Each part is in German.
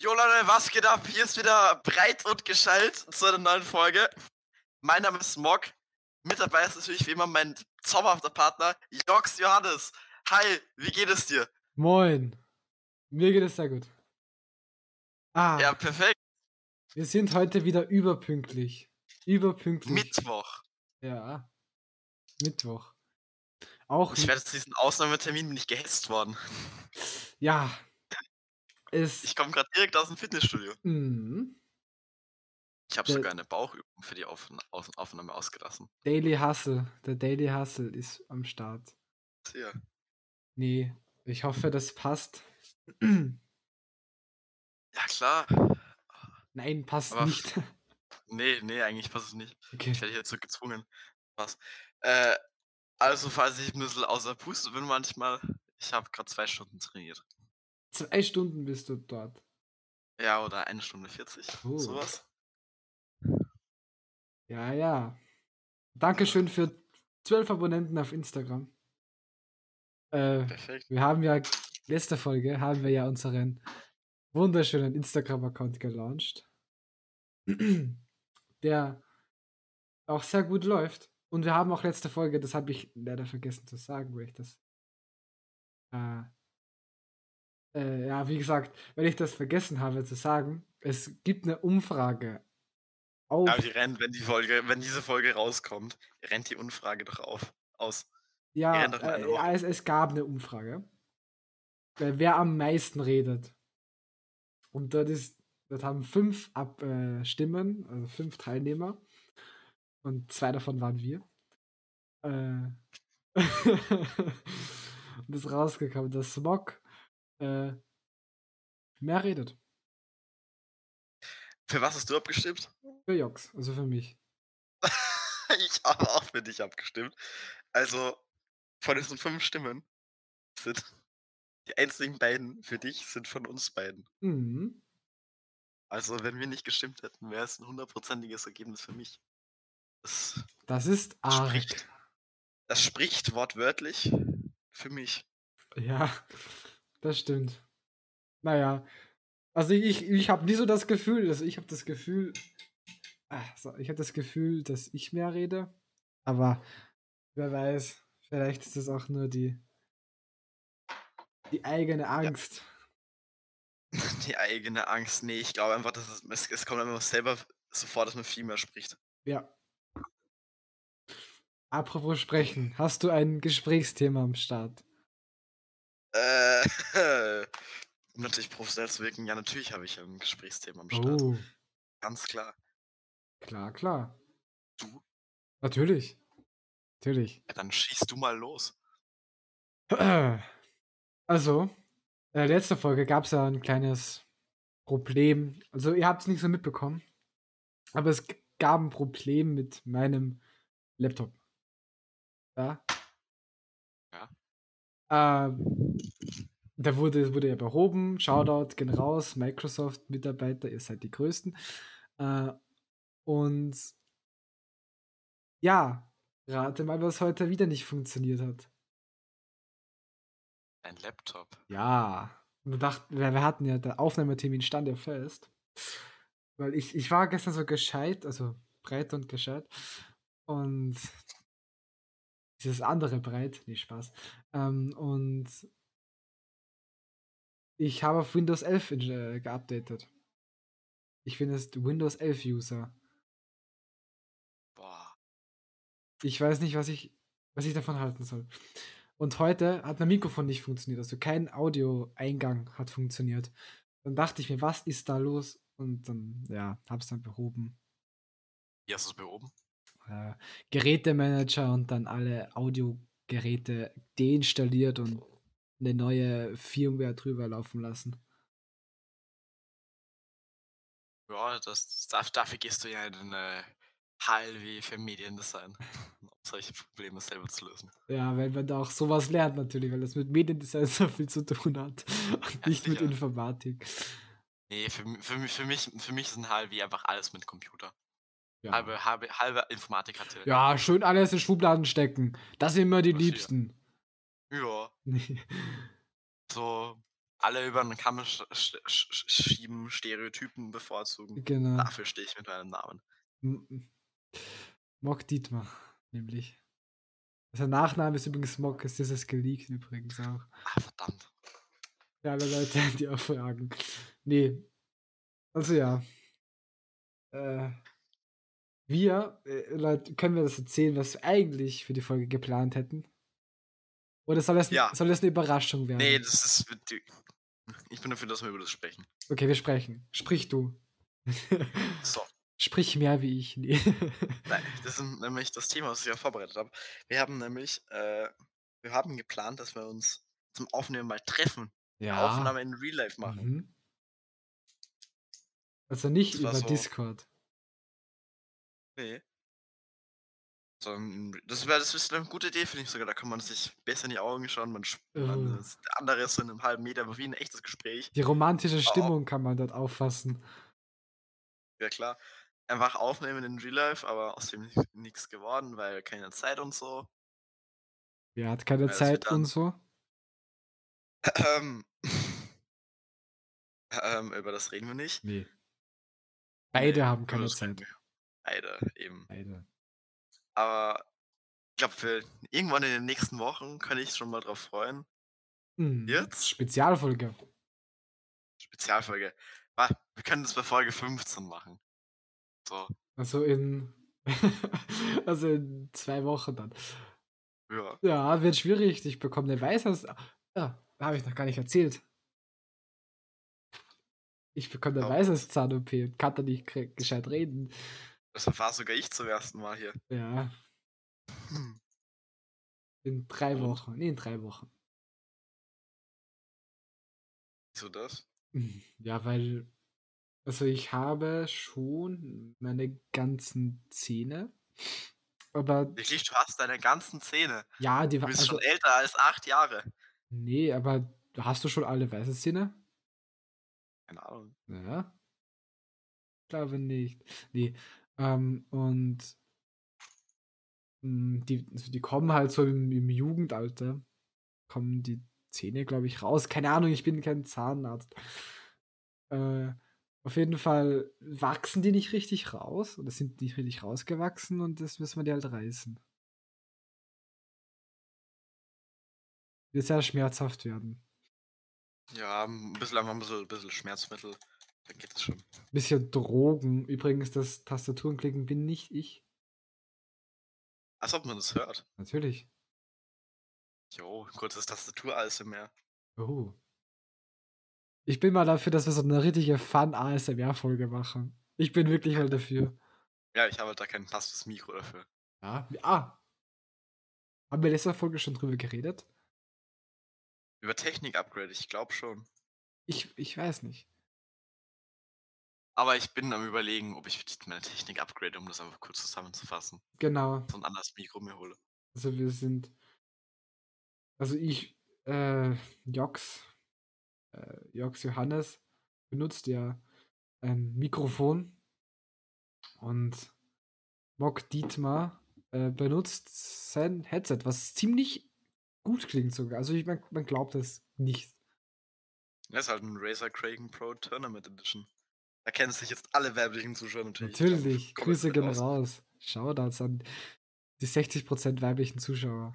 Jo Leute, was geht ab? Hier ist wieder breit und geschallt zu einer neuen Folge. Mein Name ist Smog. Mit dabei ist natürlich wie immer mein zauberhafter Partner, Jox Johannes. Hi, wie geht es dir? Moin. Mir geht es sehr gut. Ah, Ja, perfekt. wir sind heute wieder überpünktlich. Überpünktlich. Mittwoch. Ja. Mittwoch. Auch Ich werde zu diesem Ausnahmetermin bin ich gehetzt worden. ja. Es Ich komme gerade direkt aus dem Fitnessstudio. Mhm. Ich habe sogar eine Bauchübung für die Aufna Aufnahme ausgelassen. Daily Hustle. Der Daily Hustle ist am Start. Hier. Nee, ich hoffe, das passt. Ja, klar. Nein, passt Aber- nicht. Nee, nee, eigentlich passt es nicht. Okay. Ich werde hierzu gezwungen. Was? Äh, also, falls ich ein bisschen außer Puste bin manchmal, ich habe gerade zwei Stunden trainiert. Zwei Stunden bist du dort. Ja, oder eine Stunde 40. Oh. Sowas. Ja, ja. Dankeschön für zwölf Abonnenten auf Instagram. Äh, Perfekt. wir haben ja, letzte Folge haben wir ja unseren wunderschönen Instagram-Account gelauncht, der auch sehr gut läuft. Und wir haben auch letzte Folge, das habe ich leider vergessen zu sagen, weil ich das. Äh, äh, ja, wie gesagt, weil ich das vergessen habe zu sagen, es gibt eine Umfrage auf. Aber die rennt, wenn die Folge, wenn diese Folge rauskommt, rennt die Umfrage doch auf. Aus. Ja, Ja, äh, ja es, es gab eine Umfrage. Wer am meisten redet. Und dort ist, dort haben fünf Ab äh, Stimmen, also fünf Teilnehmer. Und zwei davon waren wir. Äh, und ist rausgekommen, dass Smog äh, mehr redet. Für was hast du abgestimmt? Für Jox, also für mich. ich habe auch für dich abgestimmt. Also, von diesen fünf Stimmen sind die einzigen beiden für dich sind von uns beiden. Mhm. Also, wenn wir nicht gestimmt hätten, wäre es ein hundertprozentiges Ergebnis für mich. Das Das ist arg. spricht, das spricht wortwörtlich für mich. Ja, das stimmt. Naja, also ich, ich habe nie so das Gefühl, also ich habe das Gefühl, ah, so, ich habe das Gefühl, dass ich mehr rede, aber wer weiß, vielleicht ist das auch nur die, die eigene Angst. Die eigene Angst. Nee, ich glaube einfach, dass es, es, es kommt einfach selber so vor, dass man viel mehr spricht. Ja. Apropos sprechen, hast du ein Gesprächsthema am Start? Äh, um natürlich professionell zu wirken, ja, natürlich habe ich ein Gesprächsthema am Start. Oh, Ganz klar. klar, klar. Du? Natürlich. Natürlich. Ja, dann schießt du mal los. Also, in der letzten Folge gab es ja ein kleines Problem. Also, ihr habt es nicht so mitbekommen. Aber es gab ein Problem mit meinem Laptop. Ja. Ähm, da wurde, wurde ja behoben. Shoutout, gehen raus. Microsoft-Mitarbeiter, ihr seid die Größten. Äh, und ja, rate mal, was heute wieder nicht funktioniert hat. Ein Laptop. Ja. Wir dachten, wir, wir hatten ja, der Aufnahmetermin stand ja fest. Weil ich, ich war gestern so gescheit, also breit und gescheit. Und dieses andere breit, nee, Spaß. Ähm, und ich habe auf Windows 11 in, äh, geupdatet. Ich bin jetzt Windows 11 User. Boah. Ich weiß nicht, was ich, was ich davon halten soll. Und heute hat mein Mikrofon nicht funktioniert, also kein Audioeingang hat funktioniert. Dann dachte ich mir, was ist da los? Und dann, ja, hab's dann behoben. Wie hast du es behoben? Äh, Gerätemanager und dann alle Audiogeräte deinstalliert und eine neue Firmware drüber laufen lassen. Ja, das, dafür gehst du ja in den äh, HLW für Mediendesign, um solche Probleme selber zu lösen. Ja, weil man da auch sowas lernt natürlich, weil das mit Mediendesign so viel zu tun hat und Ja, nicht mit sicher. Informatik. Nee, für, für, mich- für, mich, für mich ist ein HLW einfach alles mit Computer. Ja. Halbe, halbe, halbe Informatik hatte. Ja, schön alles in Schubladen stecken. Das sind immer die Das hier. Liebsten. Ja, so alle über den Kamm sch sch sch schieben, Stereotypen bevorzugen. Genau. Dafür stehe ich mit meinem Namen. Mock Dietmar, nämlich. Sein Nachname ist übrigens Mock, ist dieses geleakt übrigens auch. Ah, verdammt. Für alle Leute, die auch fragen. Nee. Also ja. Äh, wir, äh, Leute, können wir das erzählen, was wir eigentlich für die Folge geplant hätten? Oder soll es, Ja. soll es eine Überraschung werden? Nee, das ist. Ich bin dafür, dass wir über das sprechen. Okay, wir sprechen. Sprich du. So. Sprich mehr wie ich. Nee. Nein, das ist nämlich das Thema, was ich auch vorbereitet habe. Wir haben nämlich, äh, wir haben geplant, dass wir uns zum Aufnehmen mal treffen. Aufnahme in Real Life machen. Mhm. Also nicht Das über so- Discord. Nee. Sondern das wäre das ist eine gute Idee, finde ich sogar. Da kann man sich besser in die Augen schauen. Man, sp- man Oh. ist, der andere ist so in einem halben Meter, aber wie ein echtes Gespräch. Die romantische Oh. Stimmung kann man dort auffassen. Ja klar. Einfach aufnehmen in Real Life, aber aus dem nichts geworden, weil keine Zeit und so. Wer hat keine wird Zeit und so? Ähm, ähm, über das reden wir nicht. Nee. Beide Nee, haben keine das reden Beide, eben. Beide. Aber ich glaube, für irgendwann in den nächsten Wochen kann ich schon mal drauf freuen. Mhm. Jetzt? Spezialfolge. Spezialfolge. Wa- Wir können das bei Folge 15 machen. So, Also in. also in zwei Wochen dann. ja. Ja, wird schwierig. Ich bekomme eine Weisheits. Ja, habe ich noch gar nicht erzählt. Ich bekomme eine Oh. Weisheitszahn-OP und kann da nicht gescheit reden. Das erfahre sogar ich zum ersten Mal hier. Ja, Hm. in drei? Wochen. Nee, in drei Wochen. Wieso das? Ja, weil. Also ich habe schon meine ganzen Zähne. Aber Wirklich, du hast deine ganzen Zähne. ja, die Du waren. bist Also, schon älter als acht Jahre. nee, aber hast du schon alle weiße Zähne? Keine Ahnung. Ja. Glaube nicht. Nee. Ähm, und mh, die, also die kommen halt so im, im Jugendalter, kommen die Zähne, glaube ich, raus. Keine Ahnung, ich bin kein Zahnarzt. Äh, auf jeden Fall wachsen die nicht richtig raus oder sind nicht richtig rausgewachsen und das müssen wir die halt reißen. Wird sehr schmerzhaft werden. Ja, ein bisschen, ein bisschen, ein bisschen Schmerzmittel. Dann geht es schon. Bisschen Drogen. Übrigens, das Tastaturenklicken bin nicht ich. Als ob man das hört. Natürlich. Jo, kurzes Tastatur mehr. Oh. Ich bin mal dafür, dass wir so eine richtige Fun-ASMR-Folge machen. Ich bin wirklich mal dafür. Ja, ich habe halt da kein passendes Mikro dafür. Ja. Ah. Haben wir letzte Folge schon drüber geredet? Über Technik-Upgrade, ich glaube schon. Ich, ich weiß nicht. Aber ich bin am überlegen, ob ich meine Technik upgrade, um das einfach kurz zusammenzufassen. Genau. So ein anderes Mikro mir hole. Also wir sind. Also ich, äh, Jox, äh, Jox Johannes benutzt ja ein Mikrofon und Mock Dietmar äh, benutzt sein Headset, was ziemlich gut klingt sogar. Also ich, man, man glaubt es nicht. Das ist halt ein Razer Kraken Pro Tournament Edition. Da kennen sich jetzt alle weiblichen Zuschauer natürlich. Natürlich, Kommt Grüße gehen raus. raus. Shoutouts an die 60% weiblichen Zuschauer.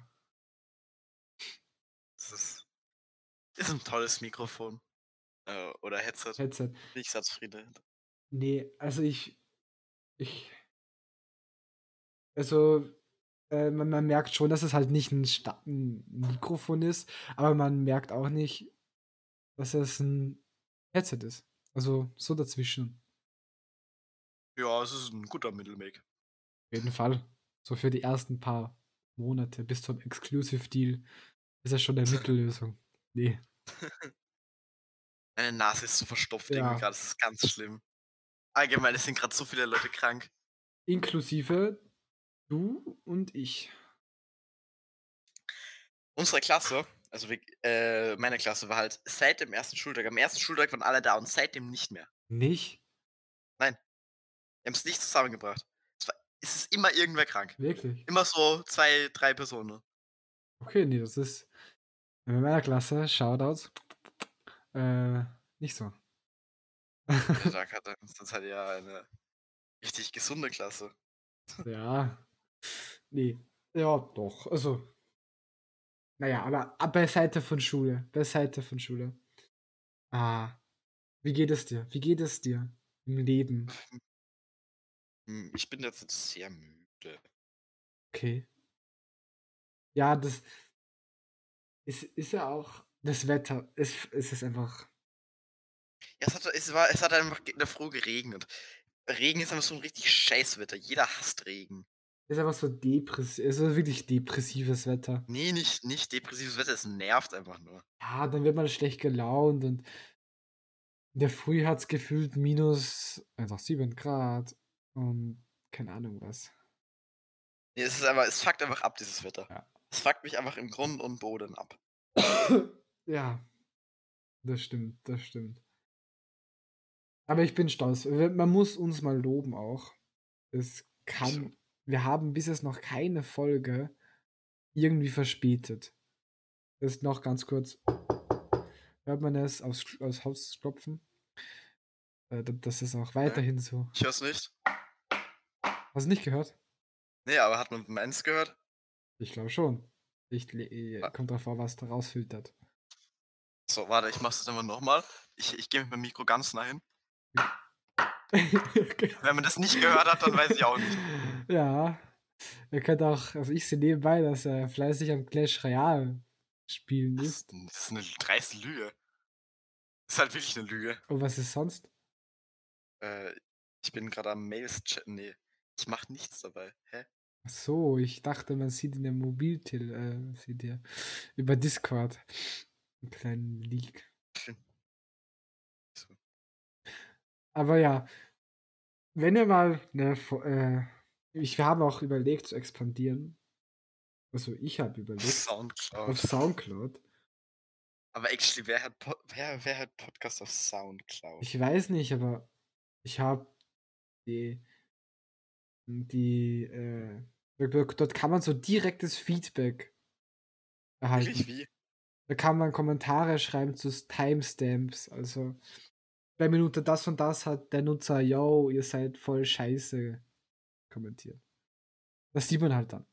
Das ist, ist ein tolles Mikrofon. Äh, oder Headset. Headset. Bin ich sehr zufrieden. Nee, also ich. Ich. Also, äh, man, man merkt schon, dass es halt nicht ein, Sta ein Mikrofon ist, aber man merkt auch nicht, dass es ein Headset ist. Also so dazwischen. Ja, es ist ein guter Mittelweg. Auf jeden Fall. So für die ersten paar Monate bis zum Exclusive Deal ist das schon eine Mittellösung. Nee. Meine Nase ist so verstopft Ja. irgendwie gerade. Das ist ganz schlimm. Allgemein, es sind gerade so viele Leute krank. Inklusive du und ich. Unsere Klasse, also äh, meine Klasse war halt seit dem ersten Schultag. Am ersten Schultag waren alle da und seitdem nicht mehr. Nicht? Wir haben es nicht zusammengebracht. Es, war, es ist immer irgendwer krank. Wirklich? Immer so zwei, drei Personen. Okay, nee, das ist in meiner Klasse, Shoutouts, Äh, nicht so. Ja, da hat er uns halt ja eine richtig gesunde Klasse. Ja. Nee. Ja, doch. Also. Naja, aber ab beiseite von Schule. Beiseite von Schule. Ah. Wie geht es dir? Wie geht es dir im Leben? Hm, Ich bin jetzt sehr müde. Okay. Ja, das ist, ist ja auch das Wetter. Es, es ist einfach. Ja, es hat, es, war, es hat einfach in der Früh geregnet. Regen ist einfach so ein richtig Scheißwetter. Jeder hasst Regen. Ist einfach so depressiv. Es ist wirklich depressives Wetter. Nee, nicht, nicht depressives Wetter, es nervt einfach nur. Ja, dann wird man schlecht gelaunt und in der Früh hat es gefühlt minus einfach 7 Grad und keine Ahnung was. Nee, es ist einfach, es fuckt einfach ab, dieses Wetter. Ja. Es fuckt mich einfach im Grund und Boden ab. ja, das stimmt, das stimmt. Aber ich bin stolz. Man muss uns mal loben auch. Es kann. Wir haben bis jetzt noch keine Folge irgendwie verspätet. Das ist noch ganz kurz. Hört man es aus, aus Haus klopfen? Äh, Das ist auch weiterhin so. Ich hör's nicht. Hast du nicht gehört? Nee, aber hat man meins gehört? Ich glaube schon. Ich, äh, Ah. kommt drauf an, was da rausfiltert. So, warte, ich mach's jetzt einfach nochmal. Ich, ich gehe mit meinem Mikro ganz nah hin. Wenn man das nicht gehört hat, dann weiß ich auch nicht. Ja. Ihr könnt auch, also ich sehe nebenbei, dass er fleißig am Clash Royale spielen ist. das ist eine dreiste Lüge. Das ist halt wirklich eine Lüge. Und was ist sonst? Äh, ich bin gerade am Mails chatten. Nee, ich mach nichts dabei. Hä? Ach so, ich dachte, man sieht in der Mobiltel, äh, sieht ihr über Discord einen kleinen Leak. Aber ja, wenn ihr mal eine, äh, ich, wir haben auch überlegt zu expandieren. Also ich habe überlegt Soundcloud. auf Soundcloud. Aber actually, wer hat, wer, wer hat Podcast auf Soundcloud? Ich weiß nicht, aber ich habe die, die, äh, dort dort kann man so direktes Feedback erhalten. Wirklich wie? Da kann man Kommentare schreiben zu Timestamps. Also, bei Minute das und das hat der Nutzer, yo, ihr seid voll scheiße kommentiert. Das sieht man halt dann.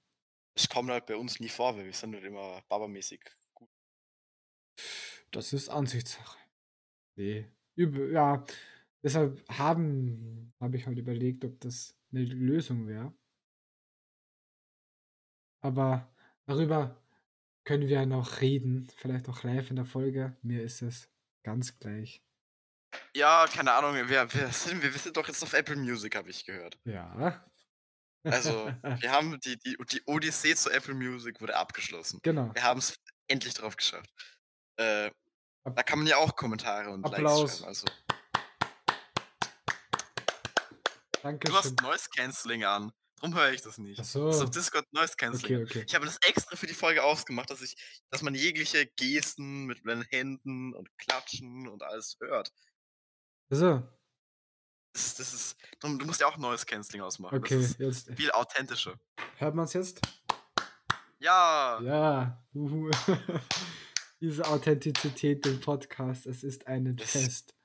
Das kommt halt bei uns nie vor, weil wir sind halt immer babamäßig gut. Das ist Ansichtssache. Nee. Ja, deshalb haben, habe ich halt überlegt, ob das eine Lösung wäre. Aber darüber können wir noch reden, vielleicht auch live in der Folge. Mir ist es ganz gleich. Ja, keine Ahnung, wir, wir, sind, wir sind doch jetzt auf Apple Music, habe ich gehört. Ja. Also, wir haben die, die, die Odyssee zu Apple Music wurde abgeschlossen. genau. Wir haben es endlich drauf geschafft. Äh, da kann man ja auch Kommentare und Applaus. Likes schreiben. Also, du Dankeschön. hast Noise Cancelling an. Drum höre ich das nicht. Ach Das so. ist auf Discord Noise Cancelling. Okay, okay. Ich habe das extra für die Folge ausgemacht, dass ich, dass man jegliche Gesten mit den Händen und Klatschen und alles hört. So, Das, das ist, du, du musst ja auch Noise Cancelling ausmachen. okay, jetzt viel authentischer. hört man es jetzt? Ja, Ja. Uhu. Diese Authentizität im Podcast, es ist ein Das- Fest.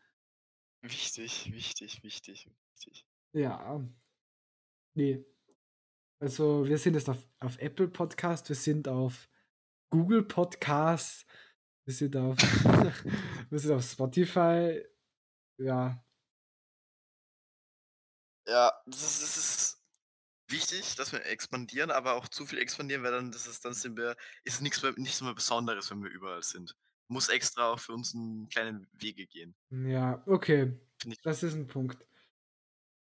wichtig, wichtig, wichtig, wichtig. Ja. Nee. Also, wir sind jetzt auf, auf Apple Podcast, wir sind auf Google Podcast, wir sind auf, wir sind auf Spotify. Ja, Ja, das ist, das ist wichtig, dass wir expandieren, aber auch zu viel expandieren, weil dann, das ist, dann sind wir, ist nichts mehr, nichts mehr Besonderes, wenn wir überall sind. Muss extra auch für uns einen kleinen Wege gehen. ja, okay. Das ist ein Punkt.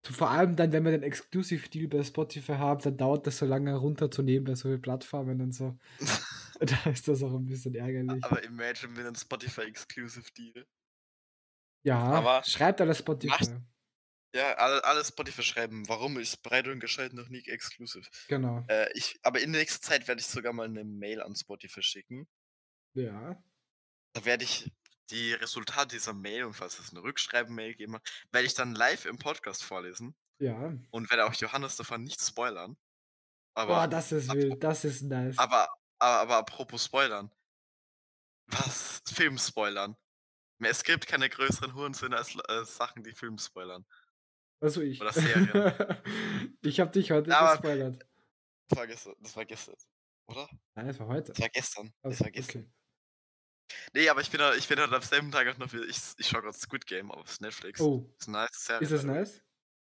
Vor allem dann, wenn wir den Exclusive Deal bei Spotify haben, dann dauert das so lange runterzunehmen bei so vielen Plattformen und so. Da ist das auch ein bisschen ärgerlich. aber imagine mit einem Spotify Exclusive Deal. Ja, aber schreibt alles Spotify. mach's- Ja, alle, alle Spotify schreiben, warum ist breit und gescheit noch nie Exclusive. Genau. Äh, ich, aber in nächster Zeit werde ich sogar mal eine Mail an Spotify schicken. Ja. Da werde ich die Resultate dieser Mail und falls es eine Rückschreiben-Mail geben mag, werde ich dann live im Podcast vorlesen Ja. und werde auch Johannes davon nicht spoilern. Aber, Boah, das ist wild. Das ist nice. aber, aber, aber apropos spoilern. Was? Film spoilern. Es gibt keine größeren Hurensöhne als äh, Sachen, die Film spoilern. Also ich. Oder Serien. ich habe dich heute Aber- gespoilert. Das war gestern, das war gestern. Oder? Nein, es war heute. Das war gestern. Das Also, war gestern. okay. Nee, aber ich bin, ich bin heute am selben Tag auch noch wieder. Ich, ich schaue gerade Squid Game auf Netflix. Oh, Ist nice Serie. ist das nice?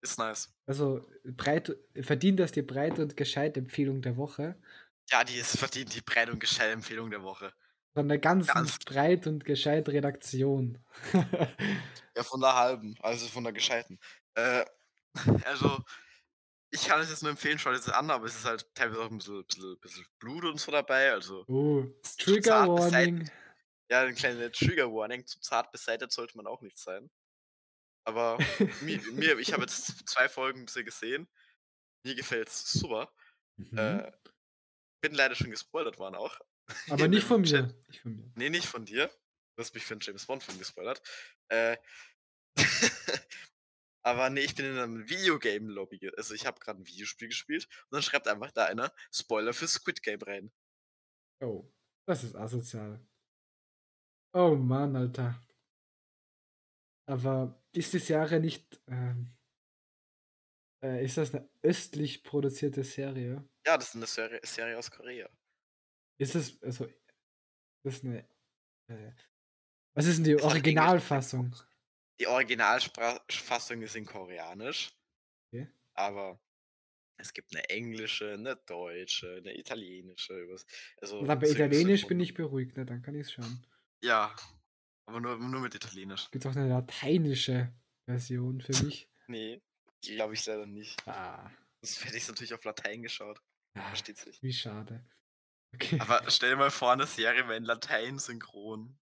Ist nice. Also breit, verdient das die breite und gescheite Empfehlung der Woche. Ja, die ist verdient die breit und gescheite Empfehlung der Woche. Von der ganzen Ganz- breit und gescheit Redaktion. Ja, von der halben, also von der gescheiten. Äh, also, ich kann es jetzt nur empfehlen, schaut es an, aber es ist halt teilweise auch ein bisschen, bisschen, bisschen Blut und so dabei. Also, oh, zu Trigger Warning. ja, ein kleiner Trigger Warning. Zu zart beseitigt sollte man auch nicht sein. Aber mir, mir ich habe jetzt zwei Folgen bisher gesehen. Mir gefällt es super. Mhm. Äh, bin leider schon gespoilert worden auch. Aber nicht von mir. Nicht von mir. Nee, nicht von dir. Du hast mich für einen James Bond-Film gespoilert. Äh, aber nee, ich bin in einem Videogame-Lobby. Also ich habe gerade ein Videospiel gespielt und dann schreibt einfach da einer Spoiler für Squid Game rein. Oh, das ist asozial. Oh Mann, Alter. Aber ist die Serie nicht. Ähm, äh, ist das eine östlich produzierte Serie? Ja, das ist eine Serie, Serie aus Korea. Ist es. Also. Das ist eine. Äh, was ist denn die Originalfassung? Die Originalfassung ist in Koreanisch. Okay. Aber es gibt eine englische, eine deutsche, eine italienische. Also Aber bei syn- Italienisch bin ich beruhigt, ne? Dann kann ich es schauen. Ja, aber nur, nur mit Italienisch. Gibt auch eine lateinische Version für mich. Nee, glaube ich leider nicht. Ah, Sonst hätte ich es natürlich auf Latein geschaut. ja, Versteht sich. wie schade. Okay. Aber stell dir mal vor, eine Serie wäre in Latein synchron.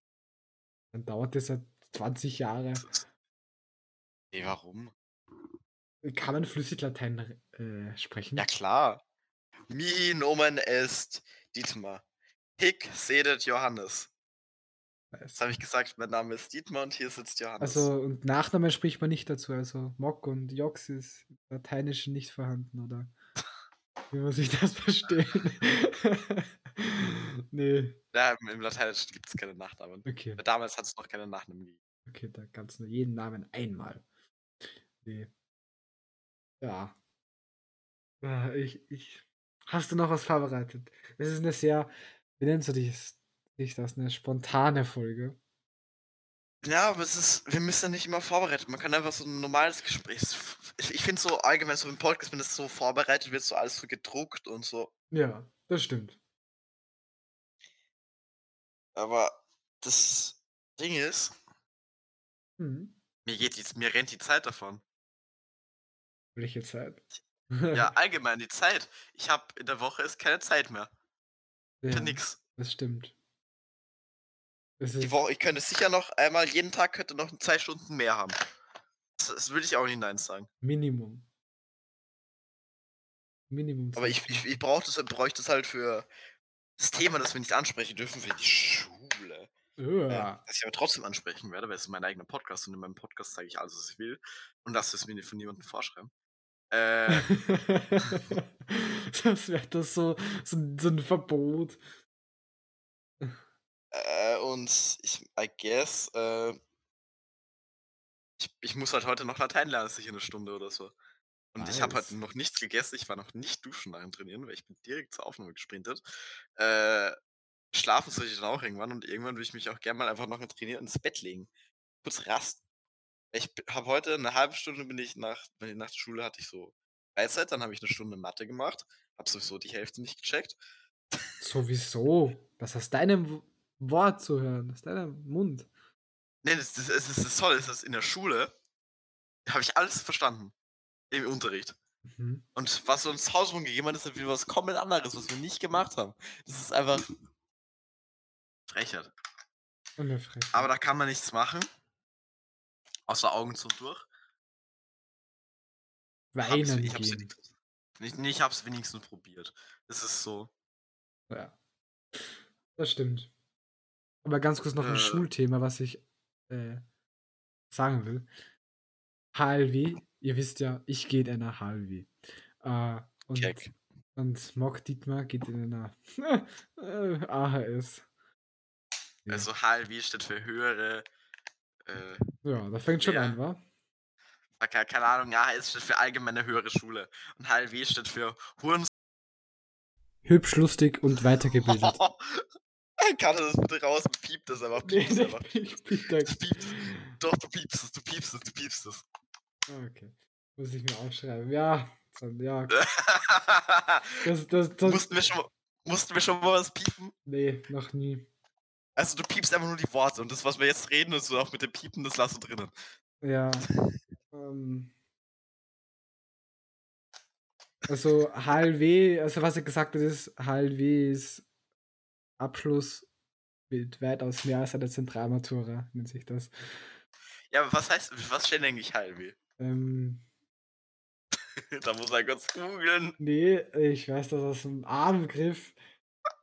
Dann dauert das ja 20 Jahre. Nee, warum? Kann man flüssig Latein äh, sprechen? Ja klar. Mi nomen est Dietmar. Hic sedet Johannes. Das habe ich gesagt, mein Name ist Dietmar und hier sitzt Johannes. Also, und Nachnamen spricht man nicht dazu. Also, Mock und Jox ist im Lateinischen nicht vorhanden, oder? Wie muss ich das verstehen? nee, ja, im, Lateinischen gibt es keine Nachnamen. okay. Damals hat es noch keine Nachnamen gegeben. Okay, da kannst du nur jeden Namen einmal. Nee. Ja. Ich, ich. Hast du noch was vorbereitet? Es ist eine sehr, wie nennst du dich, dich das? Eine spontane Folge. Ja, aber es ist, wir müssen ja nicht immer vorbereitet. Man kann einfach so ein normales Gespräch. Ich, ich finde so allgemein, so im Podcast, wenn das so vorbereitet wird, so alles so gedruckt und so. Ja, das stimmt. Aber das Ding ist, Mhm. mir geht die, mir rennt die Zeit davon. Welche Zeit? Ja, allgemein die Zeit. Ich habe in der Woche ist keine Zeit mehr. ja, Für nix. das stimmt. Die Woche, ich könnte sicher noch einmal, jeden Tag könnte noch zwei Stunden mehr haben. Das, das würde ich auch nicht nein sagen. Minimum. Minimum. Aber ich, ich, ich brauche das, bräuchte es halt für das Thema, das wir nicht ansprechen dürfen, für die Schule. Ja, das ich aber trotzdem ansprechen werde, weil es ist mein eigener Podcast und in meinem Podcast zeige ich alles, was ich will. Und lasse es mir von niemandem vorschreiben. Äh, das wäre das so, so, so ein Verbot. Und ich, I guess, äh, ich, ich muss halt heute noch Latein lernen, sicher eine Stunde oder so. Und ich habe Nice. heute noch nichts gegessen, ich war noch nicht duschen nach dem Trainieren, weil ich bin direkt zur Aufnahme gesprintet. Äh, schlafen soll ich dann auch irgendwann und irgendwann will ich mich auch gerne mal einfach noch im Trainieren ins Bett legen. Kurz rasten. Ich habe heute eine halbe Stunde bin ich nach, nach der Schule hatte ich so Freizeit, dann habe ich eine Stunde Mathe gemacht, habe sowieso die Hälfte nicht gecheckt. Sowieso. Das aus deinem Wort zu hören, aus deinem Mund. Nee, das, das, das, das, das Tolle ist, dass in der Schule habe ich alles verstanden. Im Unterricht. Mhm. Und was uns Hausrum gegeben hat, ist halt wieder was komplett anderes, was wir nicht gemacht haben. Das ist einfach Frechheit. Aber da kann man nichts machen. Außer Augen zu durch. Hab's- Weinen ich hab's gehen. wenigstens, ich, ich hab's wenigstens probiert. Das ist so. Ja. Das stimmt. Aber ganz kurz noch ein Äh. Schulthema, was ich äh, sagen will. HLW, ihr wisst ja, ich gehe in einer HLW. Äh, und, Keck. und Mock Dietmar geht in einer AHS. Ja. Also HLW steht für höhere Äh, Ja, da fängt schon Ja. an, wa? keine, keine Ahnung, AHS steht für allgemeine höhere Schule. Und HLW steht für Huren. Hübsch, lustig und weitergebildet. Kann das bitte raus und piept das einfach. nee, Piepst einfach. ich bin da. Du piepst. Doch, du piepst es, du piepst es, du piepst es. Ah, Okay. Muss ich mir aufschreiben. Ja, ja. Das, das, das, mussten, wir schon, mal- mussten wir schon mal was piepen? nee, noch nie. Also du piepst einfach nur die Worte und das, was wir jetzt reden, ist so auch mit dem Piepen, das lassen wir drinnen. Ja. Ähm, also HLW, also was er gesagt hat, ist, HLW ist Abschluss mit weitaus mehr als eine Zentralmatura, nennt sich das. Ja, aber was heißt, was steht denn eigentlich HLW? Ähm, da muss er kurz googeln. nee, ich weiß das aus dem Armgriff.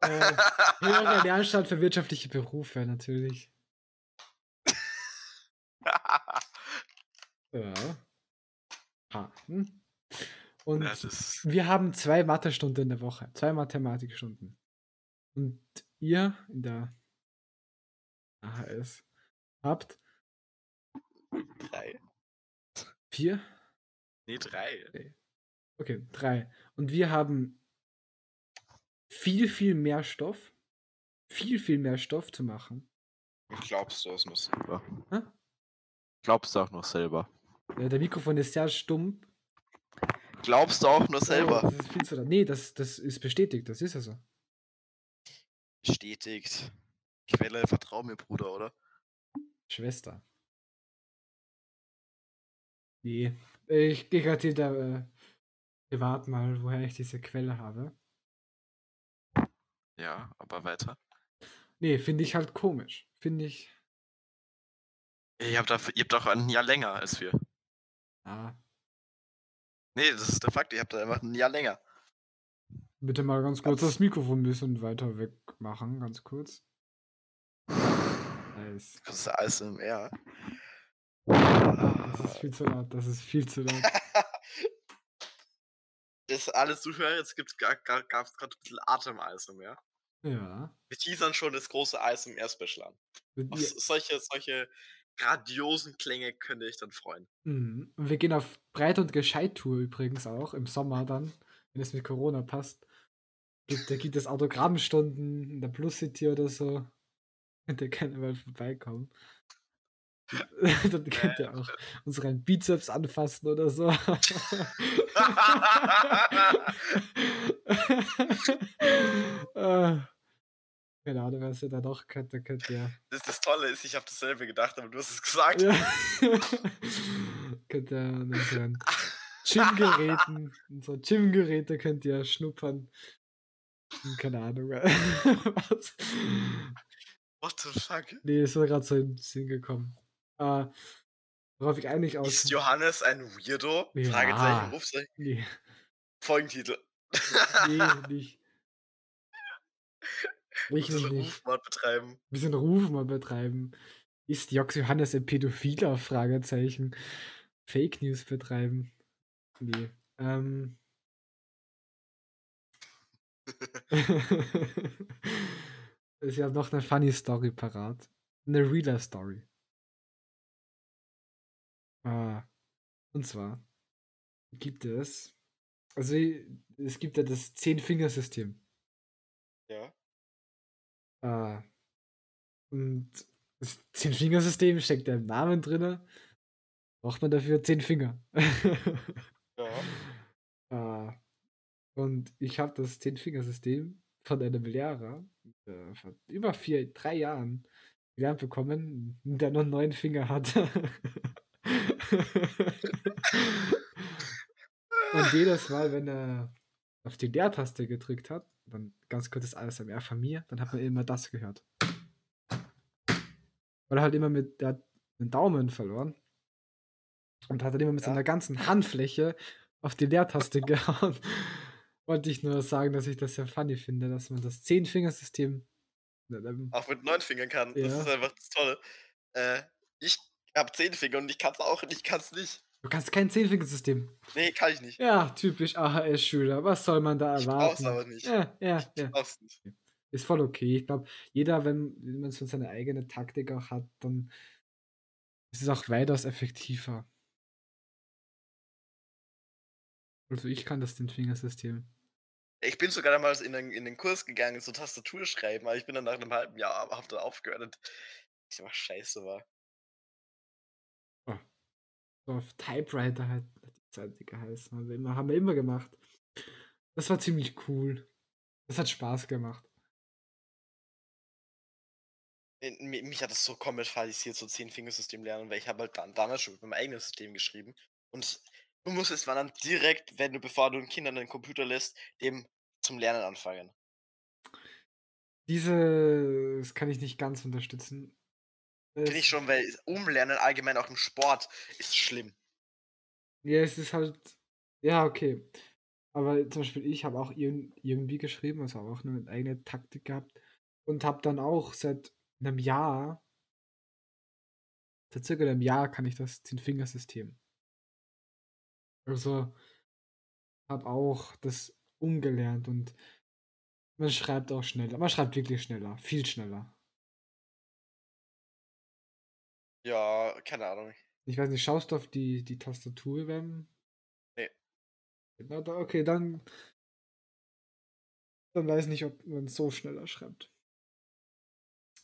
Äh, höhere Lernstand für wirtschaftliche Berufe, natürlich. Ja. Ha. Hm. Und wir haben zwei Mathestunden in der Woche, zwei Mathematikstunden. Und ihr in der AHS habt Drei. vier? Nee, drei. Okay, drei. Und wir haben viel, viel mehr Stoff. Viel, viel mehr Stoff zu machen. Glaubst du es noch selber? Hä? Glaubst du auch noch selber? Ja, der Mikrofon ist sehr stumm. Glaubst du auch nur Oh, selber? das ist viel zu. Nee, das, das ist bestätigt, das ist ja so. Bestätigt. Quelle, vertrau mir, Bruder, oder? Schwester. Nee. Ich gehe gerade da äh, privat mal, woher ich diese Quelle habe. Ja, aber weiter. Nee, finde ich halt komisch. Finde ich. Ihr habt, dafür, ihr habt auch ein Jahr länger als wir. Ah, Nee, das ist der Fakt. Ihr habt da einfach ein Jahr länger. Bitte mal ganz kurz das Mikrofon ein bisschen weiter weg machen, ganz kurz. Nice. Das ist alles im R. Das ist viel zu laut, das ist viel zu laut. Das alles Zuhörer, jetzt gar, gar, gab's gerade ein bisschen Atem-Eis im R. Ja. Wir teasern schon das große Eis im R-Special an. Auf solche, solche grandiosen Klänge könnte ich dann freuen. Mhm. Und wir gehen auf Breit- und Gescheit-Tour übrigens auch im Sommer dann, wenn es mit Corona passt. Gibt, da gibt es Autogrammstunden in der Plus City oder so. Könnt ihr gerne mal vorbeikommen. dann könnt ihr auch unseren Bizeps anfassen oder so. Keine Ahnung, was ihr da noch könnt. Da könnt ihr. Das, das Tolle ist, ich habe dasselbe gedacht, aber du hast es gesagt. Ja. könnt ihr an unseren Gym-Geräten, unsere Gym-Geräte könnt ihr schnuppern. Keine Ahnung. was. What the fuck? Nee, ist mir gerade so in den Sinn gekommen. Äh, worauf ich eigentlich aus. Ist Johannes ein Weirdo? Ja. Fragezeichen, Rufzeichen. Nee, Folgentitel. nee, nicht. Ich einen nicht. Rufmord betreiben. Ein bisschen Ruf mal betreiben. Ist Jox Johannes ein Pädophiler? Fragezeichen. Fake News betreiben. Nee. Ähm. ich habe noch eine funny Story parat. Eine realer Story. Ah. Und zwar gibt es. Also es gibt ja das Zehn-Fingersystem. Ja. Ah. Und das Zehn-Fingersystem steckt ja im Namen drin. Braucht man dafür zehn Finger. Ja. Und ich habe das Zehn-Fingersystem von einem Lehrer äh, vor über vier, drei Jahren gelernt bekommen, der noch neun Finger hat. Und jedes Mal, wenn er auf die Leertaste gedrückt hat, dann ganz kurzes ASMR von mir, dann hat man immer das gehört. Weil er halt immer mit, der hat den Daumen verloren und hat dann immer mit Ja. seiner ganzen Handfläche auf die Leertaste gehauen. Wollte ich nur sagen, dass ich das sehr funny finde, dass man das Zehn-Fingersystem ähm, Auch mit neun Fingern kann. Das Ja. ist einfach das Tolle. Äh, ich habe zehn Finger und ich kann es auch und ich kann es nicht. Du kannst kein Zehn-Fingersystem. Nee, kann ich nicht. Ja, typisch AHS-Schüler. Was soll man da Ich brauch's erwarten? aber nicht. Ja, ja, Ich ja. brauch's nicht. Ist voll okay. Ich glaube, jeder, wenn, wenn man so seine eigene Taktik auch hat, dann Es ist auch weitaus effektiver. Also ich kann das den Fingersystem. Ich bin sogar damals in den, in den Kurs gegangen, so Tastatur schreiben, aber ich bin dann nach einem halben Jahr hab dann aufgehört und ich einfach scheiße war. Oh. So auf Typewriter halt die Zeit geheißen. Haben wir, immer, haben wir immer gemacht. Das war ziemlich cool. Das hat Spaß gemacht. Mich hat das so komplett fatalisiert, so 10 Fingersystem lernen, weil ich habe halt dann damals schon mit meinem eigenen System geschrieben. Und du musstest dann direkt, wenn du, bevor du den Kindern einen Computer lässt, dem zum Lernen anfangen. Diese, das kann ich nicht ganz unterstützen. Finde ich schon, weil Umlernen allgemein auch im Sport ist schlimm. Ja, es ist halt, ja, okay. Aber zum Beispiel ich habe auch irgendwie geschrieben, also auch eine eigene Taktik gehabt und habe dann auch seit einem Jahr, seit circa einem Jahr kann ich das Zehn-Fingersystem. Also habe auch das umgelernt und man schreibt auch schneller. Man schreibt wirklich schneller, viel schneller. Ja, keine Ahnung. Ich weiß nicht, schaust du auf die, die Tastatur, wenn. Nee. Okay, dann. Dann weiß ich nicht, ob man so schneller schreibt.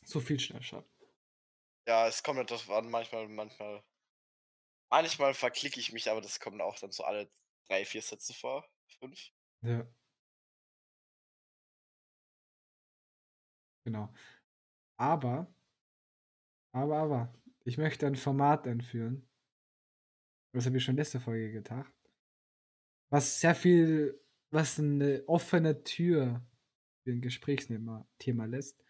So viel schneller schreibt. Ja, es kommt etwas an, manchmal, manchmal. Manchmal verklicke ich mich, aber das kommt auch dann so alle drei, vier Sätze vor. Fünf. Ja. Genau. Aber, aber, aber, ich möchte ein Format einführen. Das habe ich schon letzte Folge gedacht. Was sehr viel, was eine offene Tür für ein Gesprächsthema Thema lässt.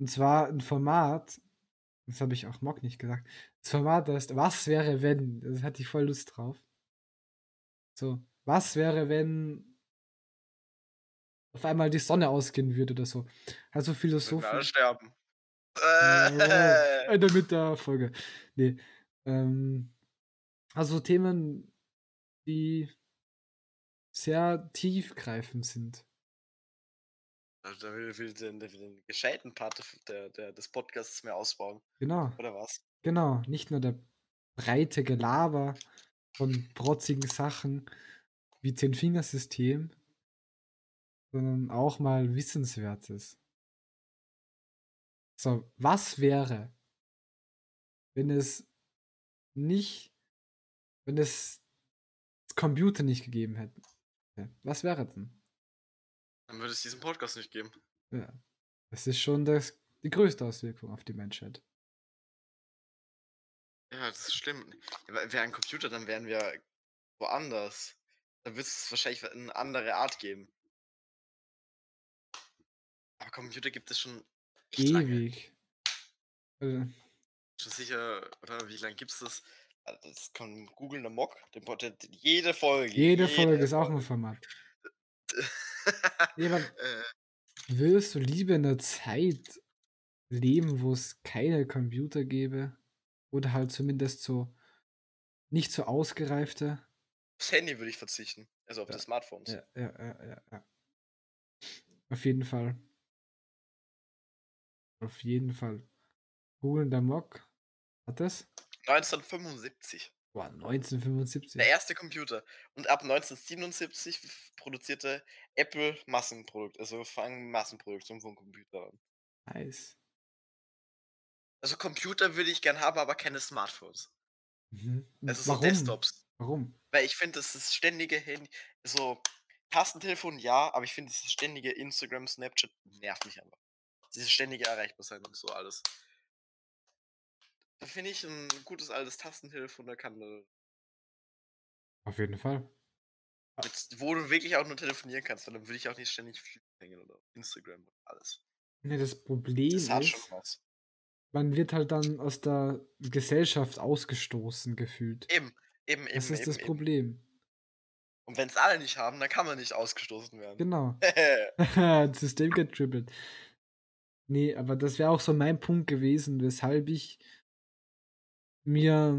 Und zwar ein Format, das habe ich auch Mock nicht gesagt. Das Format heißt, was wäre wenn? Das hatte ich voll Lust drauf. So, was wäre, wenn auf einmal die Sonne ausgehen würde oder so. Also Philosophen. Alle sterben. Äh, in der Folge. Nee. Ähm, also Themen, die sehr tiefgreifend sind. Also da will, will den, den gescheiten Part der, der, des Podcasts mehr ausbauen. Genau. Oder was? Genau. Nicht nur der breite Gelaber von protzigen Sachen wie Zehn-Fingersystem, sondern auch mal Wissenswertes. So, was wäre, wenn es nicht, wenn es Computer nicht gegeben hätte? Was wäre denn? Dann würde es diesen Podcast nicht geben. Ja. Das ist schon das, die größte Auswirkung auf die Menschheit. Ja, das ist schlimm. Wäre ein Computer, dann wären wir woanders. Dann wird es wahrscheinlich eine andere Art geben. Aber Computer gibt es schon ewig. Also. Schon sicher, oder wie lange gibt es das? Ah, das kann Google eine Mock, den jede Folge. Jede, jede Folge ist auch ein Format. Ja, äh. Würdest du lieber in einer Zeit leben, wo es keine Computer gäbe? Oder halt zumindest so nicht so ausgereifte? Das Handy würde ich verzichten. Also auf ja. die Smartphones. Ja, ja, ja, ja, ja. Auf jeden Fall. Auf jeden Fall. Google der Mock. Hat das? 1975. Boah, 1975. Der erste Computer. Und ab 1977 produzierte Apple Massenprodukt. Also fangen Massenproduktion von Computern an. Nice. Also Computer würde ich gern haben, aber keine Smartphones. Mhm. Also so Warum? Desktops. Warum? Weil ich finde, das ist ständige Handy. So, Tastentelefon ja, aber ich finde dieses ständige Instagram, Snapchat nervt mich einfach. Dieses ständige Erreichbarsein und so alles. Da finde ich ein gutes altes Tastentelefon, da kann. Äh Auf jeden Fall. Mit, wo du wirklich auch nur telefonieren kannst, weil dann würde ich auch nicht ständig hängen oder Instagram und alles. Ne, das Problem das ist, man wird halt dann aus der Gesellschaft ausgestoßen gefühlt. Eben, eben, eben. Das ist eben, das Problem. Und wenn es alle nicht haben, dann kann man nicht ausgestoßen werden. Genau. das System getrippelt. Nee, aber das wäre auch so mein Punkt gewesen, weshalb ich mir,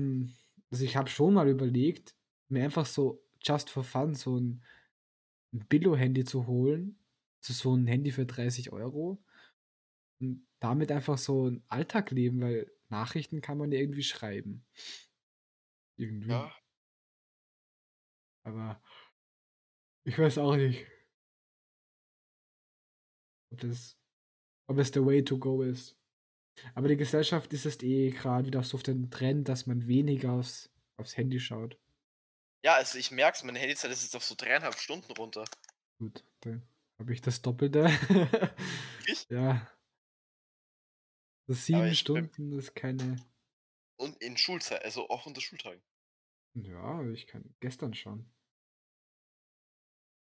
also ich habe schon mal überlegt, mir einfach so just for fun so ein, ein Billo-Handy zu holen. Also so ein Handy für 30 Euro. Und damit einfach so einen Alltag leben, weil Nachrichten kann man ja irgendwie schreiben. Irgendwie. Ja. Aber ich weiß auch nicht, ob das, ob es der Way to go ist. Aber die Gesellschaft ist es eh gerade wieder so auf den Trend, dass man weniger aufs, aufs Handy schaut. Ja, also ich merk's, meine Handyzeit ist jetzt auf so dreieinhalb Stunden runter. Gut, dann habe ich das Doppelte. Ich? ja. Das Aber sieben ich bin- Stunden ist keine. Und in Schulzeit, also auch unter Schultagen. Ja, ich kann gestern schon.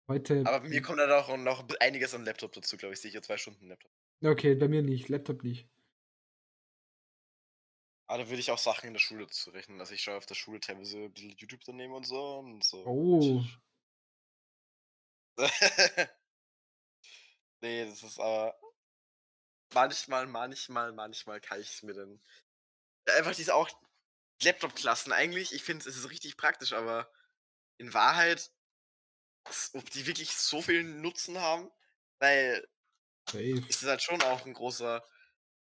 Heute. Aber mir kommt dann auch noch einiges an Laptop dazu, glaube ich. Sicher zwei Stunden Laptop. Okay, bei mir nicht. Laptop nicht. Aber da würde ich auch Sachen in der Schule dazu rechnen. Also ich schaue auf der Schule teilweise ein bisschen YouTube daneben und so. Und so. Oh. nee, das ist aber. Manchmal, manchmal, manchmal kann ich es mir dann. Einfach diese auch Laptop-Klassen eigentlich. Ich finde, es ist richtig praktisch, aber in Wahrheit, ob die wirklich so viel Nutzen haben, weil Safe. ist das halt schon auch ein großer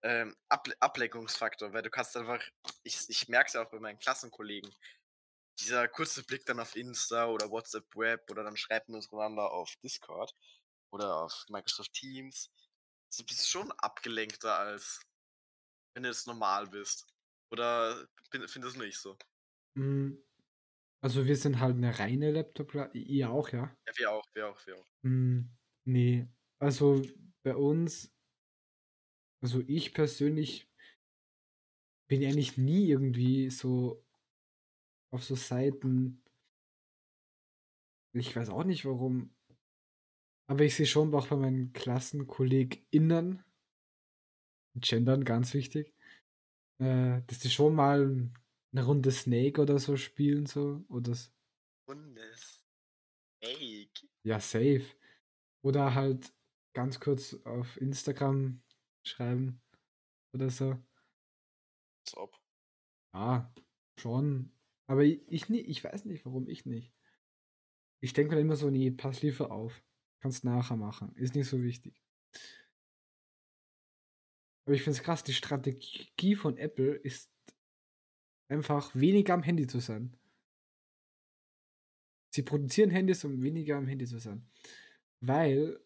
ähm, Able Ablenkungsfaktor, weil du kannst einfach, ich, ich merke es ja auch bei meinen Klassenkollegen, dieser kurze Blick dann auf Insta oder WhatsApp Web oder dann schreiben wir untereinander auf Discord oder auf Microsoft Teams. Du bist schon abgelenkter als wenn du jetzt normal bist. Oder findest du nicht so? Mm, Also wir sind halt eine reine Laptop. Ihr auch, ja? Ja, wir auch, wir auch, wir auch. Mm, nee. Also bei uns, also ich persönlich bin eigentlich nie irgendwie so auf so Seiten. Ich weiß auch nicht warum. Aber ich sehe schon auch bei meinen KlassenkollegInnen, Gendern ganz wichtig, äh, dass die schon mal eine Runde Snake oder so spielen, so. Oder s- Bundes. Ey, ja, safe. Oder halt ganz kurz auf Instagram schreiben oder so. als ob. Ja, schon. Aber ich, ich, ich weiß nicht, warum ich nicht. Ich denke mir immer so, nee, pass lieber auf. Kannst nachher machen. Ist nicht so wichtig. Aber ich finde es krass, die Strategie von Apple ist einfach weniger am Handy zu sein. Sie produzieren Handys, um weniger am Handy zu sein. Weil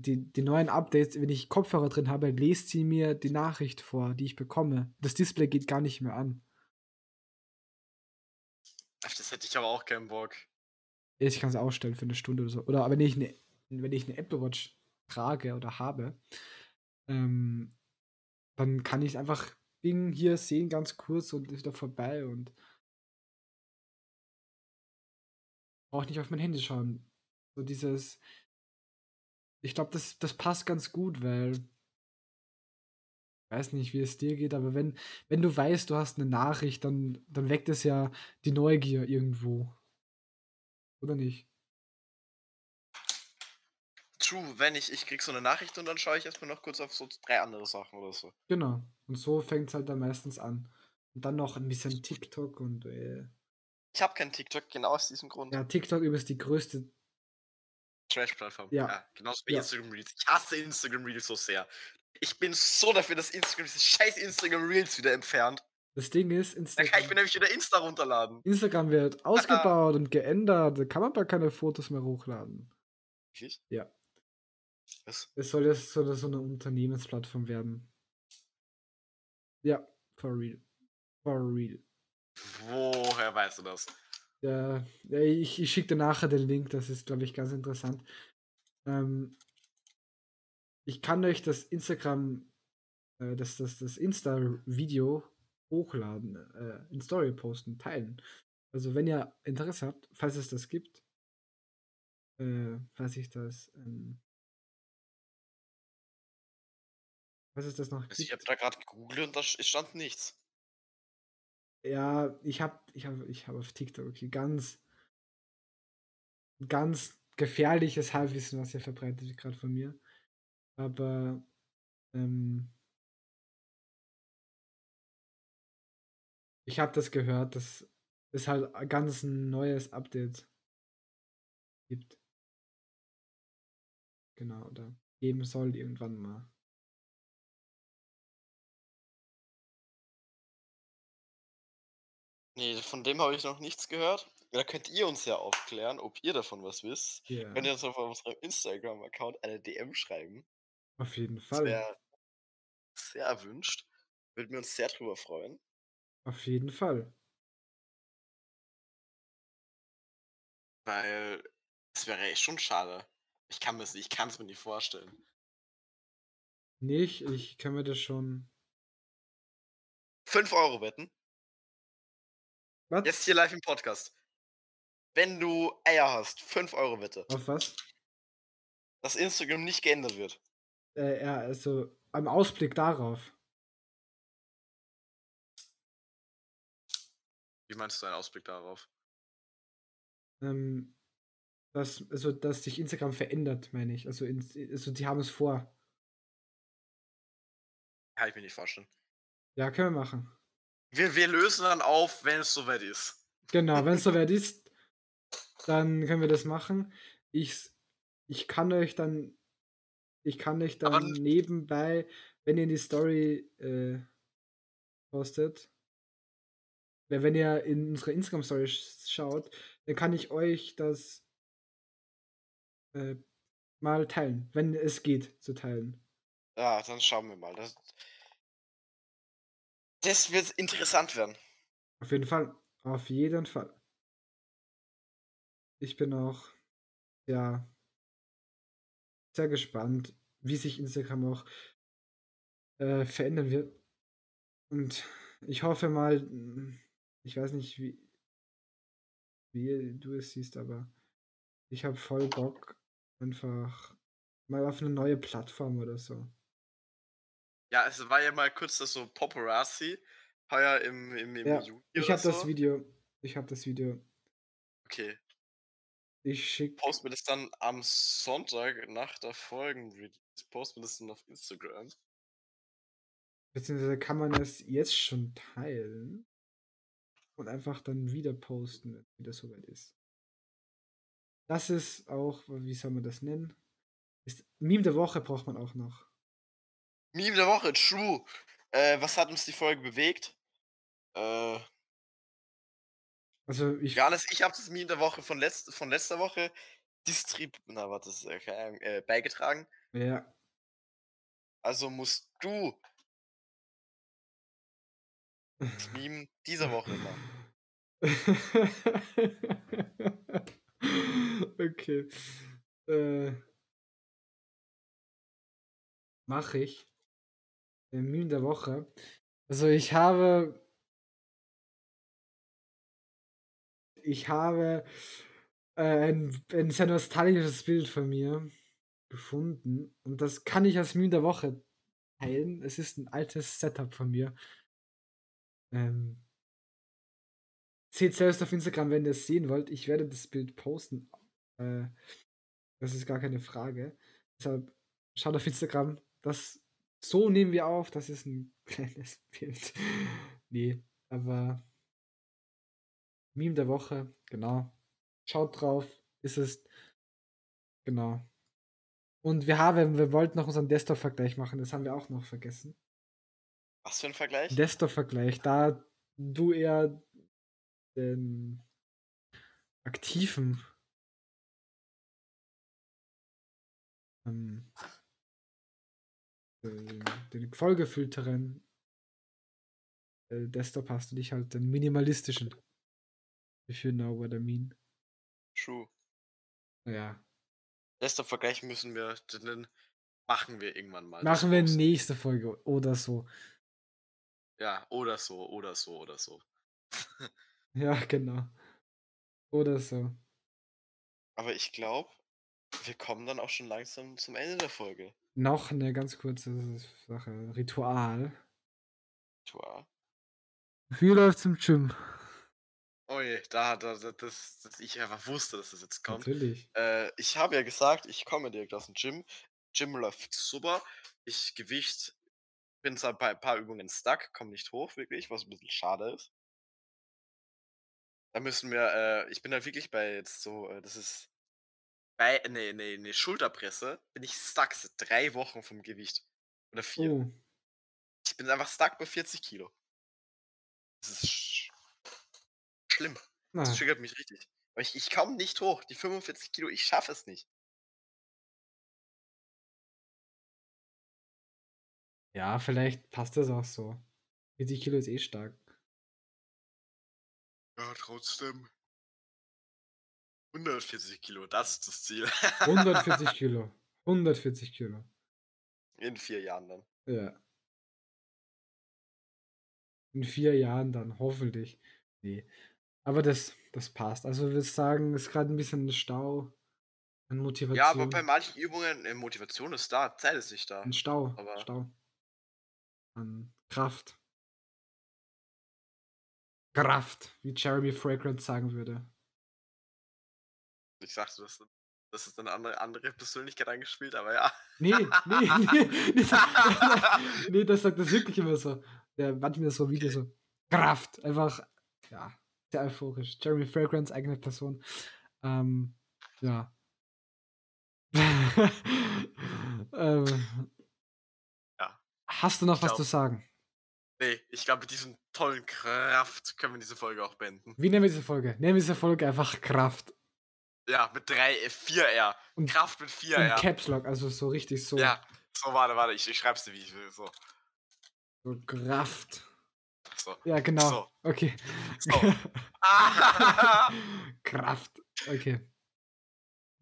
die, die neuen Updates, wenn ich Kopfhörer drin habe, lest sie mir die Nachricht vor, die ich bekomme. Das Display geht gar nicht mehr an. Auf das hätte ich aber auch keinen Bock. Ich kann es ausstellen für eine Stunde oder so. Oder wenn ich eine, wenn ich eine Apple Watch trage oder habe, ähm, dann kann ich einfach Ding hier sehen, ganz kurz und ist wieder vorbei und brauche nicht auf mein Handy schauen. So dieses, ich glaube, das, das passt ganz gut, weil ich weiß nicht, wie es dir geht, aber wenn, wenn du weißt, du hast eine Nachricht, dann, dann weckt es ja die Neugier irgendwo. Oder nicht? True, wenn ich, ich krieg so eine Nachricht und dann schaue ich erstmal noch kurz auf so drei andere Sachen oder so. Genau. Und so fängt es halt dann meistens an. Und dann noch ein bisschen TikTok und äh, Ich habe keinen TikTok, genau aus diesem Grund. ja, TikTok ist die größte. Trash-Plattform. Ja. genauso wie Ja. Instagram Reels. Ich hasse Instagram Reels so sehr. Ich bin so dafür, dass Instagram diese scheiß Instagram Reels wieder entfernt. Das Ding ist, Dann kann ich Instagram, mir nämlich wieder Insta runterladen. Instagram wird ausgebaut und geändert. Da kann man gar keine Fotos mehr hochladen. Wirklich? Ja. Was? Es soll jetzt so, so eine Unternehmensplattform werden. Ja, for real. For real. Woher weißt du das? Ja, ich, ich schicke dir nachher den Link, das ist, glaube ich, ganz interessant. Ähm, ich kann euch das Instagram, äh, das, das, das Insta-Video hochladen, äh, in Story posten, teilen. Also wenn ihr Interesse habt, falls es das gibt, äh, falls ich das, ähm, falls es das noch Also ich habe gibt. da gerade gegoogelt und da stand nichts. Ja, ich habe ich hab, ich hab auf TikTok ganz, ganz gefährliches Halbwissen, was hier verbreitet wird, gerade von mir. Aber ähm, ich habe das gehört, dass es halt ein ganz neues Update gibt. Genau, oder geben soll irgendwann mal. Nee, von dem habe ich noch nichts gehört. Da könnt ihr uns ja aufklären, ob ihr davon was wisst. Ja. Könnt ihr uns auf unserem Instagram-Account eine DM schreiben. Auf jeden Das Fall. wäre sehr erwünscht. Würden wir uns sehr drüber freuen. Auf jeden Fall. Weil es wäre echt schon schade. Ich kann es ich kann's mir nicht vorstellen. Nicht, ich kann mir das schon. 5 Euro wetten. Was? Jetzt hier live im Podcast. Wenn du Eier hast, 5 Euro Wette. Auf was? Dass Instagram nicht geändert wird. Äh, ja, also am Ausblick darauf. Wie meinst du einen Ausblick darauf? Ähm, dass, also, dass sich Instagram verändert, meine ich. Also, in, also die haben es vor. Kann ich mir nicht vorstellen. Ja, können wir machen. Wir, wir lösen dann auf, wenn es soweit ist. Genau, wenn es soweit ist, dann können wir das machen. Ich, ich kann euch dann, ich kann euch Aber dann n- nebenbei, wenn ihr in die Story äh, postet, wenn ihr in unsere Instagram Story sch- schaut, dann kann ich euch das äh, mal teilen, wenn es geht zu teilen. Ja, dann schauen wir mal. Das, das wird interessant werden. Auf jeden Fall, auf jeden Fall. Ich bin auch ja sehr gespannt, wie sich Instagram auch äh, verändern wird. Und ich hoffe mal, mm, ich weiß nicht, wie, wie du es siehst, aber ich habe voll Bock, einfach mal auf eine neue Plattform oder so. Ja, es war ja mal kurz das so Paparazzi. Heuer im, im, im Ja, Juli ich habe das so. Video, ich habe das Video, Okay. ich schicke, Posten wir das dann am Sonntag nach der Folgen. Posten wir das dann auf Instagram. beziehungsweise kann man es jetzt schon teilen und einfach dann wieder posten, wenn wieder soweit ist. Das ist auch, wie soll man das nennen? Ist, Meme der Woche braucht man auch noch. Meme der Woche, true. Äh, was hat uns die Folge bewegt? Äh, Also ich, Johannes, ich habe das Meme der Woche von, letzt, von letzter Woche distrib... Na, warte, das ist, äh, beigetragen. ja, Also musst du das Meme dieser Woche machen. okay. Äh, Mache ich. Meme der Woche. Also ich habe. Ich habe äh, ein, ein sehr nostalgisches Bild von mir gefunden. Und das kann ich als Meme der Woche teilen. Es ist ein altes Setup von mir. Ähm, seht selbst auf Instagram, wenn ihr es sehen wollt. Ich werde das Bild posten. Äh, das ist gar keine Frage. Deshalb schaut auf Instagram. Das, so nehmen wir auf. Das ist ein kleines Bild. nee, aber Meme der Woche, genau. Schaut drauf. Ist es. Genau. Und wir haben, wir wollten noch unseren Desktop-Vergleich machen. Das haben wir auch noch vergessen. Was für ein Vergleich? Desktop-Vergleich, da du eher den aktiven ähm, den, den vollgefüllteren äh, Desktop hast du dich halt den minimalistischen. If you know what I mean. True. Ja. Letzter Vergleich müssen wir, den machen wir irgendwann mal. Machen wir nächste Folge oder so. Ja, oder so, oder so, oder so. Ja, genau. Oder so. Aber ich glaube, wir kommen dann auch schon langsam zum Ende der Folge. Noch eine ganz kurze Sache. Ritual. Tua. Wie läuft's im Gym? Oh je, da, da, da das, das, ich einfach wusste, dass das jetzt kommt. Natürlich. Äh, ich habe ja gesagt, ich komme direkt aus dem Gym. Gym läuft super. Ich Gewicht bin zwar bei ein paar Übungen stuck, komme nicht hoch, wirklich, was ein bisschen schade ist. Da müssen wir, äh, ich bin halt wirklich bei jetzt so, äh, das ist bei, nee, nee, nee, Schulterpresse bin ich stuck seit drei Wochen vom Gewicht. Oder vier. Oh, Ich bin einfach stuck bei 40 Kilo. Das ist sch- schlimm. Na, Das triggert mich richtig. Aber ich, ich komme nicht hoch. Die 45 Kilo, ich schaffe es nicht. ja, vielleicht passt das auch so. 40 Kilo ist eh stark. Ja, trotzdem. 140 Kilo, das ist das Ziel. 140 Kilo. 140 Kilo. In vier Jahren dann. Ja. In vier Jahren dann, hoffentlich. Nee. Aber das, das passt. Also wir sagen, es ist gerade ein bisschen ein Stau an Motivation. Ja, aber bei manchen Übungen, äh, Motivation ist da, Zeit ist nicht da. Ein Stau. aber- Stau. An Kraft. Kraft, wie Jeremy Fragrance sagen würde. Ich sagte, das, das ist eine andere, andere Persönlichkeit eingespielt, aber ja. Nee, nee, nee, nee, das- nee, das sagt das wirklich immer so. Der manchmal so Video so. Kraft, einfach, ja, sehr euphorisch. Jeremy Fragrance, eigene Person. Ähm, ja. ähm, Ja. Hast du noch Ich was glaub- zu sagen? Nee, ich glaube, mit diesem tollen Kraft können wir diese Folge auch beenden. Wie nennen wir diese Folge? Nennen wir diese Folge einfach Kraft. Ja, mit 3, 4 R. Und- Kraft mit 4 Und. Caps Lock, also so richtig so. Ja, so, warte, warte, ich, ich schreib's dir, wie ich will. So, So Kraft. so, Ja, genau. So. Okay. so. Ah! Kraft. Okay.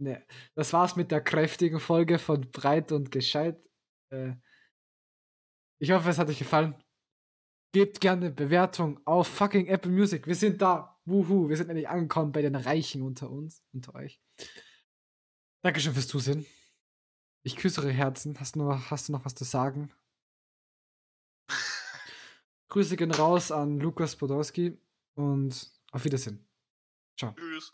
Ne, das war's mit der kräftigen Folge von Breit und Gescheit. Äh, ich hoffe, es hat euch gefallen. Gebt gerne Bewertung auf fucking Apple Music. Wir sind da. Wuhu. Wir sind endlich angekommen bei den Reichen unter uns, unter euch. Dankeschön fürs Zusehen. Ich küsse eure Herzen. Hast du noch, hast du noch was zu sagen? Grüße gehen raus an Lukas Podolski und auf Wiedersehen. Ciao. Tschüss.